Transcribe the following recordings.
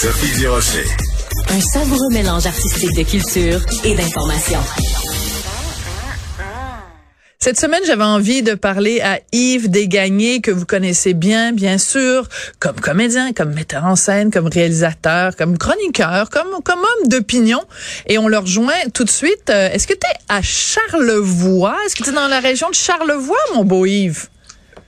Sophie Durocher. Un savoureux mélange artistique de culture et d'information. Cette semaine, j'avais envie de parler à Yves Desgagnés, que vous connaissez bien, bien sûr, comme comédien, comme metteur en scène, comme réalisateur, comme chroniqueur, comme, comme homme d'opinion. Et on le rejoint tout de suite. Euh, est-ce que tu es à Charlevoix? Est-ce que tu es dans la région de Charlevoix, mon beau Yves?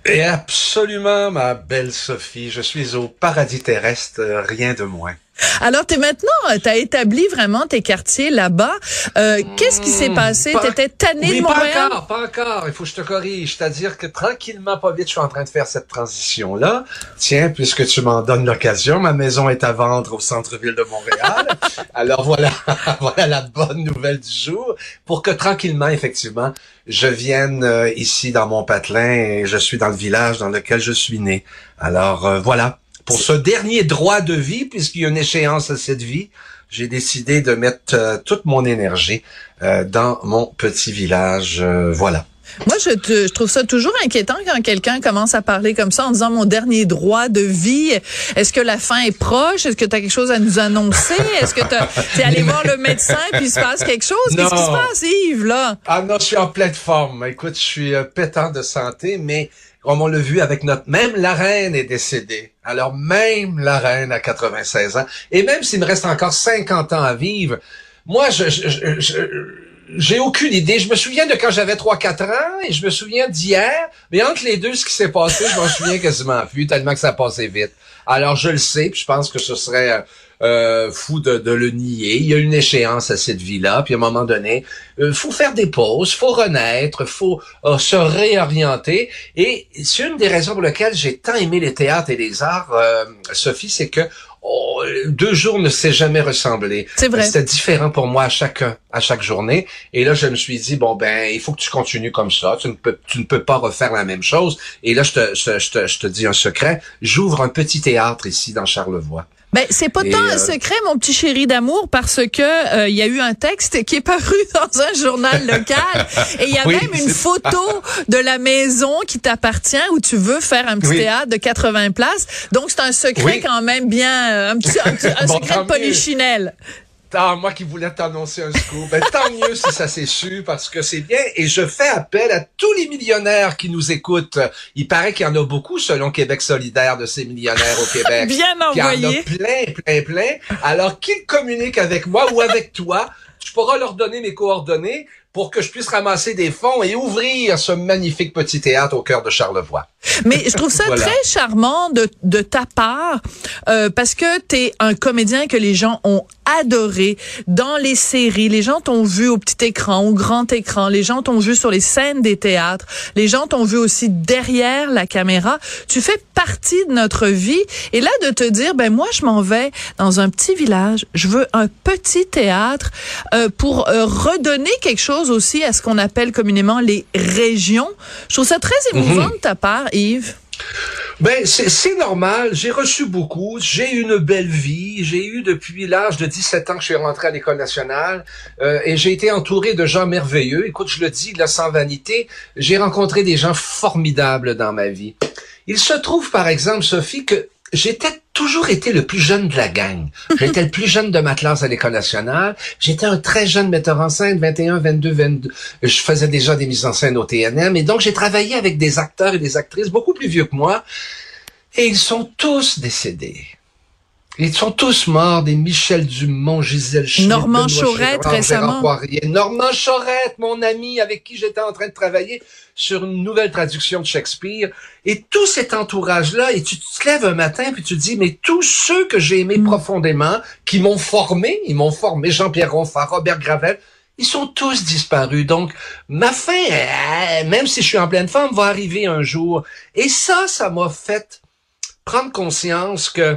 Et absolument, ma belle Sophie. Je suis au paradis terrestre, euh, rien de moins. Alors, tu maintenant, euh, tu as établi vraiment tes quartiers là-bas. Euh, Qu'est-ce qui s'est hmm, passé? Tu étais tanné de Montréal? pas encore, pas encore. Il faut que je te corrige. C'est-à-dire que tranquillement, pas vite, je suis en train de faire cette transition-là. Tiens, puisque tu m'en donnes l'occasion, ma maison est à vendre au centre-ville de Montréal. Alors voilà, voilà la bonne nouvelle du jour. Pour que tranquillement, effectivement, je vienne euh, ici dans mon patelin et je suis dans le village dans lequel je suis né. Alors euh, voilà, pour ce dernier droit de vie, puisqu'il y a une échéance à cette vie, j'ai décidé de mettre euh, toute mon énergie dans mon petit village. voilà. Moi, je, je, trouve ça toujours inquiétant quand quelqu'un commence à parler comme ça en disant mon dernier droit de vie. Est-ce que la fin est proche? Est-ce que tu as quelque chose à nous annoncer? Est-ce que tu es allé voir le médecin puis il se passe quelque chose? Qu'est-ce qui se passe, Yves, là? Ah non, je suis en pleine forme. Écoute, je suis euh, pétant de santé, mais comme on l'a vu avec notre... Même la reine est décédée. Alors même la reine a 96 ans. Et même s'il me reste encore 50 ans à vivre, moi, je, je, j'ai aucune idée. Je me souviens de quand j'avais 3-4 ans et je me souviens d'hier. Mais entre les deux, ce qui s'est passé, je m'en souviens quasiment plus, tellement que ça a passé vite. Alors, je le sais, puis je pense que ce serait euh, fou de, le nier. Il y a une échéance à cette vie-là, puis à un moment donné, euh, faut faire des pauses, faut renaître, faut euh, se réorienter. Et c'est une des raisons pour lesquelles j'ai tant aimé les théâtres et les arts, euh, Sophie, c'est que Oh, deux jours ne s'est jamais ressemblé. C'est vrai. C'était différent pour moi à chaque à chaque journée. Et là, je me suis dit bon ben, il faut que tu continues comme ça. Tu ne peux tu ne peux pas refaire la même chose. Et là, je te je, te je te dis un secret. J'ouvre un petit théâtre ici dans Charlevoix. Ben c'est pas tant un euh, secret, mon petit chéri d'amour, parce que euh, il y a eu un texte qui est paru dans un journal local. Et il y a même une photo de la maison qui t'appartient où tu veux faire un petit théâtre de 80 places. Donc c'est un secret quand même bien, euh, un petit, un, secret de polichinelle. Ah, moi qui voulais t'annoncer un scoop. Ben, tant mieux si ça s'est su parce que c'est bien. Et je fais appel à tous les millionnaires qui nous écoutent. Il paraît qu'il y en a beaucoup selon Québec solidaire de ces millionnaires au Québec. bien envoyé. Il y en a plein, plein, plein. Alors qu'ils communiquent avec moi ou avec toi. Tu pourras leur donner mes coordonnées pour que je puisse ramasser des fonds et ouvrir ce magnifique petit théâtre au cœur de Charlevoix. Mais je trouve ça très charmant de, de ta part euh, parce que tu es un comédien que les gens ont adoré dans les séries. Les gens t'ont vu au petit écran, au grand écran. Les gens t'ont vu sur les scènes des théâtres. Les gens t'ont vu aussi derrière la caméra. Tu fais partie de notre vie. Et là, de te dire, ben moi, je m'en vais dans un petit village. Je veux un petit théâtre euh, pour euh, redonner quelque chose aussi à ce qu'on appelle communément les régions. Je trouve ça très émouvant mhm. de ta part, Yves. Ben, c'est normal. J'ai reçu beaucoup. J'ai une belle vie. J'ai eu depuis l'âge de 17 ans que je suis rentré à l'école nationale euh, et j'ai été entouré de gens merveilleux. Écoute, je le dis là sans vanité, j'ai rencontré des gens formidables dans ma vie. Il se trouve, par exemple, Sophie, que j'étais toujours été le plus jeune de la gang. J'étais le plus jeune de ma classe à l'École nationale. J'étais un très jeune metteur en scène, 21, 22, 22. Je faisais déjà des mises en scène au TNM. Et donc, j'ai travaillé avec des acteurs et des actrices beaucoup plus vieux que moi. Et ils sont tous décédés. Ils sont tous morts, des Michel Dumont, Gisèle Schmitt, Normand Chaurette récemment. Normand Chaurette, mon ami avec qui j'étais en train de travailler sur une nouvelle traduction de Shakespeare. Et tout cet entourage-là, et tu te lèves un matin puis tu te dis, mais tous ceux que j'ai aimés mm. profondément, qui m'ont formé, ils m'ont formé, Jean-Pierre Ronfard, Robert Gravel, ils sont tous disparus. Donc, ma fin, même si je suis en pleine forme, va arriver un jour. Et ça, ça m'a fait prendre conscience que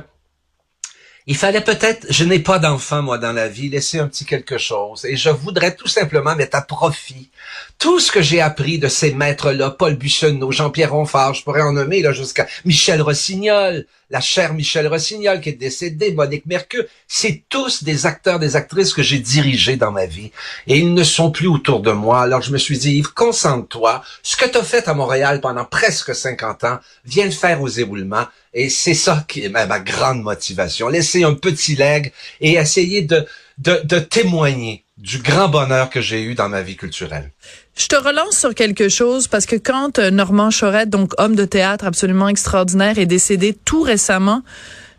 il fallait peut-être, je n'ai pas d'enfant, moi, dans la vie, laisser un petit quelque chose. Et je voudrais tout simplement mettre à profit tout ce que j'ai appris de ces maîtres-là, Paul Bussonneau, Jean-Pierre Ronfard, je pourrais en nommer là jusqu'à Michel Rossignol, la chère Michel Rossignol qui est décédée, Monique Mercure, c'est tous des acteurs, des actrices que j'ai dirigés dans ma vie. Et ils ne sont plus autour de moi. Alors je me suis dit, Yves, concentre-toi. Ce que tu as fait à Montréal pendant presque 50 ans, viens le faire aux éboulements. Et c'est ça qui est ma, grande motivation. Laisser un petit leg et essayer de témoigner du grand bonheur que j'ai eu dans ma vie culturelle. Je te relance sur quelque chose parce que quand euh, Normand Chorette, donc homme de théâtre absolument extraordinaire, est décédé tout récemment,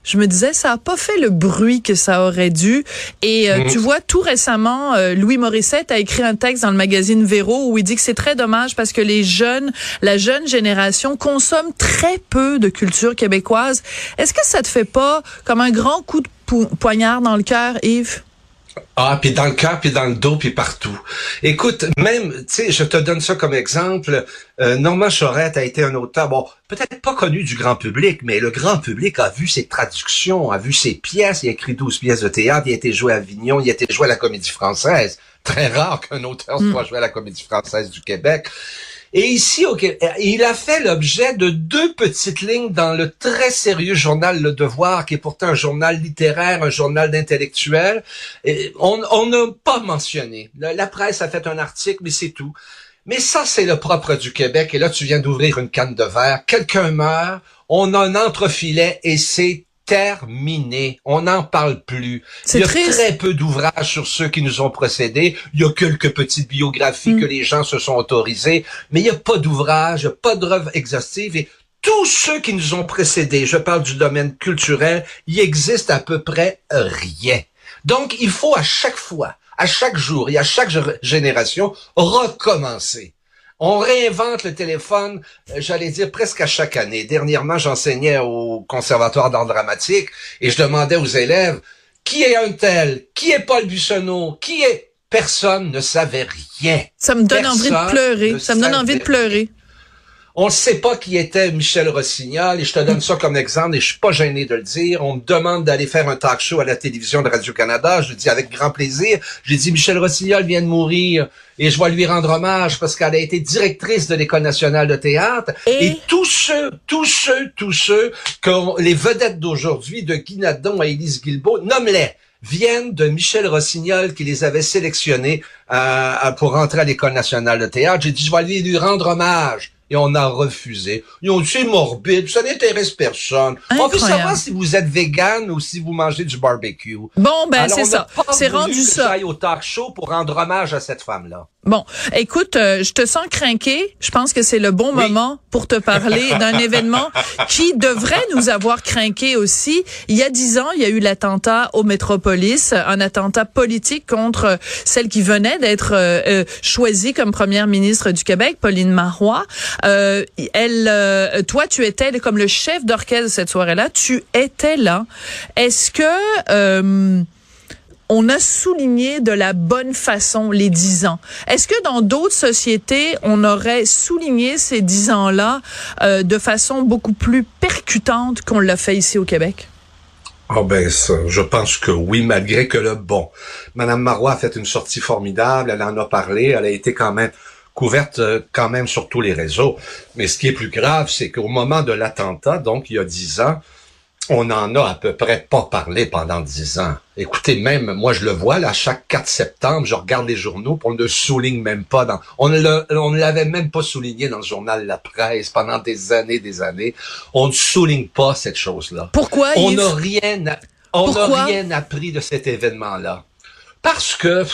je me disais ça a pas fait le bruit que ça aurait dû et euh, mhm. tu vois tout récemment euh, Louis Morissette a écrit un texte dans le magazine Véro où il dit que c'est très dommage parce que les jeunes la jeune génération consomme très peu de culture québécoise. Est-ce que ça te fait pas comme un grand coup de poignard dans le cœur Yves? Ah, puis dans le cœur, puis dans le dos, puis partout. Écoute, même, tu sais, je te donne ça comme exemple. Euh, Normand Chorette a été un auteur, bon, peut-être pas connu du grand public, mais le grand public a vu ses traductions, a vu ses pièces. Il a écrit 12 pièces de théâtre, il a été joué à Avignon, il a été joué à la Comédie Française. Très rare qu'un auteur soit mm. joué à la Comédie Française du Québec. Et ici, il a fait l'objet de deux petites lignes dans le très sérieux journal Le Devoir, qui est pourtant un journal littéraire, un journal d'intellectuels. On n'a pas mentionné. La, presse a fait un article, mais c'est tout. Mais ça, c'est le propre du Québec. Et là, tu viens d'ouvrir une canne de verre. Quelqu'un meurt, on a un entrefilet et c'est terminé. On n'en parle plus. Il y a très peu d'ouvrages sur ceux qui nous ont précédés. Il y a quelques petites biographies mm. que les gens se sont autorisés, mais il n'y a pas d'ouvrages, pas d'œuvres exhaustives et tous ceux qui nous ont précédés, je parle du domaine culturel, il existe à peu près rien. Donc, il faut à chaque fois, à chaque jour et à chaque génération recommencer. On réinvente le téléphone, euh, j'allais dire presque à chaque année. Dernièrement, j'enseignais au Conservatoire d'art dramatique et je demandais aux élèves qui est un tel, qui est Paul Bussonneau, qui est? Personne ne savait rien. Ça me donne envie de pleurer. Ça me donne envie de pleurer. On ne sait pas qui était Michel Rossignol, et je te donne ça comme exemple, et je suis pas gêné de le dire. On me demande d'aller faire un talk show à la télévision de Radio-Canada. Je le dis avec grand plaisir. J'ai dit, Michel Rossignol vient de mourir, et je vais lui rendre hommage parce qu'elle a été directrice de l'École nationale de théâtre. Et, tous ceux, tous ceux, tous ceux, que les vedettes d'aujourd'hui, de Guy Nadon à Élise Guilbeault, nomme-les viennent de Michel Rossignol qui les avait sélectionnés euh, pour rentrer à l'École nationale de théâtre. J'ai dit, je vais aller lui rendre hommage et on a refusé. Ils ont dit, c'est morbide, ça n'intéresse personne. On veut savoir si vous êtes vegan ou si vous mangez du barbecue. Bon, ben, c'est ça. C'est rendu ça. au talk show pour rendre hommage à cette femme-là. Bon, écoute, euh, je te sens craqué. Je pense que c'est le bon moment pour te parler d'un événement qui devrait nous avoir craqué aussi. Il y a dix ans, il y a eu l'attentat au Métropolis, un attentat politique contre celle qui venait d'être euh, euh, choisie comme première ministre du Québec, Pauline Marois. Elle, toi, tu étais comme le chef d'orchestre cette soirée-là. Tu étais là. Est-ce que on a souligné de la bonne façon les dix ans? Est-ce que dans d'autres sociétés, on aurait souligné ces dix ans-là euh, de façon beaucoup plus percutante qu'on l'a fait ici au Québec? Ah ben ça, je pense que oui, malgré que le bon. Madame Marois a fait une sortie formidable, elle en a parlé, elle a été quand même couverte euh, quand même sur tous les réseaux. Mais ce qui est plus grave, c'est qu'au moment de l'attentat, donc il y a dix ans, on en a à peu près pas parlé pendant dix ans. Écoutez, même moi je le vois là, chaque 4 septembre, je regarde les journaux, on ne le souligne même pas dans, on ne l'avait même pas souligné dans le journal La Presse pendant des années, des années. On ne souligne pas cette chose-là. Pourquoi On n'a rien, on n'a rien appris de cet événement-là. Parce que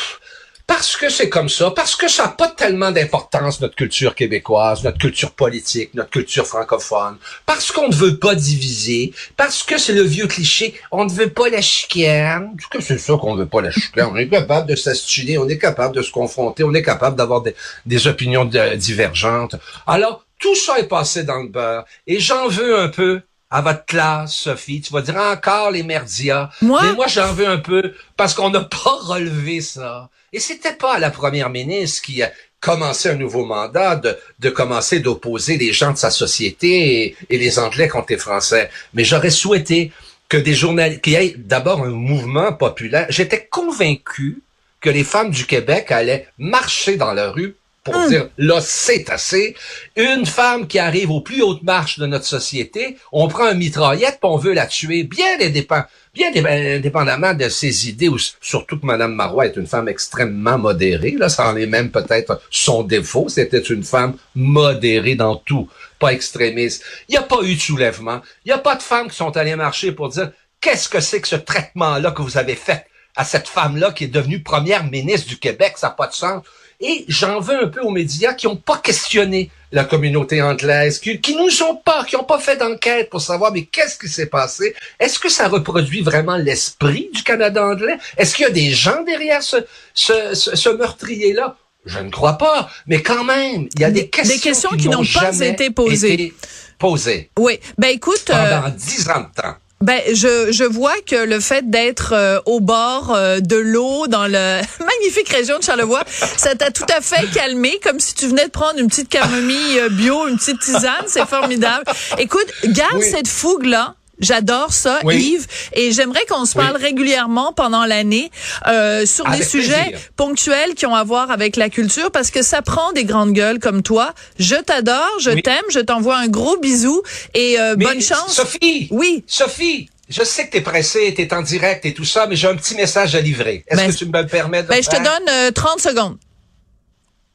parce que c'est comme ça, parce que ça n'a pas tellement d'importance, notre culture québécoise, notre culture politique, notre culture francophone, parce qu'on ne veut pas diviser, parce que c'est le vieux cliché, on ne veut pas la chicane. que c'est ça qu'on veut pas la chicane. On est capable de s'astuler, on est capable de se confronter, on est capable d'avoir des opinions divergentes. Alors, tout ça est passé dans le beurre. Et j'en veux un peu à votre classe, Sophie. Tu vas dire encore les merdias. Moi? Mais moi, j'en veux un peu parce qu'on n'a pas relevé ça. Et c'était pas la première ministre qui a commencé un nouveau mandat de, de commencer d'opposer les gens de sa société et, les Anglais contre les Français. Mais j'aurais souhaité que des journalistes, qu'il y ait d'abord un mouvement populaire. J'étais convaincu que les femmes du Québec allaient marcher dans la rue pour hum. dire là c'est assez. Une femme qui arrive aux plus hautes marches de notre société, on prend un mitraillette puis on veut la tuer. Bien indépendamment, bien indépendamment de ses idées, ou surtout que Madame Marois est une femme extrêmement modérée. Là, ça en est même peut-être son défaut. C'était une femme modérée dans tout, pas extrémiste. Il n'y a pas eu de soulèvement. Il n'y a pas de femmes qui sont allées marcher pour dire qu'est-ce que c'est que ce traitement-là que vous avez fait à cette femme-là qui est devenue première ministre du Québec? Ça n'a pas de sens. Et j'en veux un peu aux médias qui n'ont pas questionné la communauté anglaise, qui, qui nous ont pas, qui n'ont pas fait d'enquête pour savoir mais qu'est-ce qui s'est passé? Est-ce que ça reproduit vraiment l'esprit du Canada anglais? Est-ce qu'il y a des gens derrière ce, ce, ce, meurtrier-là? Je ne crois pas, mais quand même, il y a des, questions, des questions qui, n'ont pas été posées. posées. Oui, ben écoute, pendant dix ans de temps. Ben, je, je vois que le fait d'être euh, au bord euh, de l'eau dans la magnifique région de Charlevoix, ça t'a tout à fait calmé, comme si tu venais de prendre une petite camomille euh, bio, une petite tisane. C'est formidable. Écoute, garde cette fougue-là. J'adore ça, Yves, et j'aimerais qu'on se parle régulièrement pendant l'année euh, sur des sujets ponctuels qui ont à voir avec la culture, parce que ça prend des grandes gueules comme toi. Je t'adore, je t'aime, je t'envoie un gros bisou et euh, bonne chance. Sophie, oui, Sophie, je sais que tu es pressée, tu es en direct et tout ça, mais j'ai un petit message à livrer. Est-ce ben, que tu me permets de ben, Je te donne 30 euh, secondes.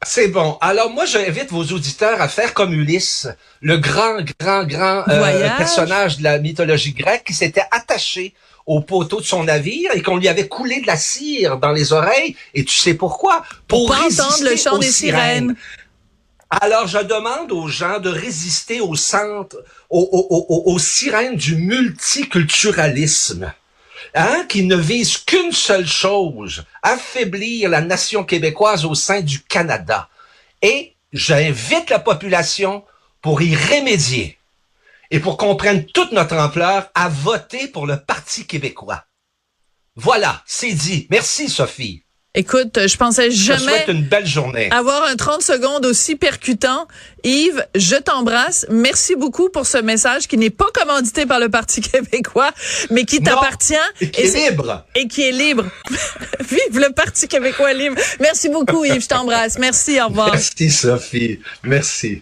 C'est bon. Alors moi, j'invite vos auditeurs à faire comme Ulysse, le grand, grand, grand euh, personnage de la mythologie grecque qui s'était attaché au poteau de son navire et qu'on lui avait coulé de la cire dans les oreilles. Et tu sais pourquoi? Pour, entendre le chant des sirènes. Alors, je demande aux gens de résister au centre, aux sirènes du multiculturalisme hein, qui ne vise qu'une seule chose, affaiblir la nation québécoise au sein du Canada. Et j'invite la population pour y remédier et pour qu'on prenne toute notre ampleur à voter pour le Parti québécois. Voilà, c'est dit. Merci, Sophie. Écoute, je pensais jamais une belle journée. avoir un 30 secondes aussi percutant. Yves, je t'embrasse. Merci beaucoup pour ce message qui n'est pas commandité par le Parti québécois, mais qui t'appartient. Et qui est, libre. Et qui est libre. Vive le Parti québécois libre. Merci beaucoup, Yves. Je t'embrasse. Merci. Au revoir. Merci, Sophie. Merci.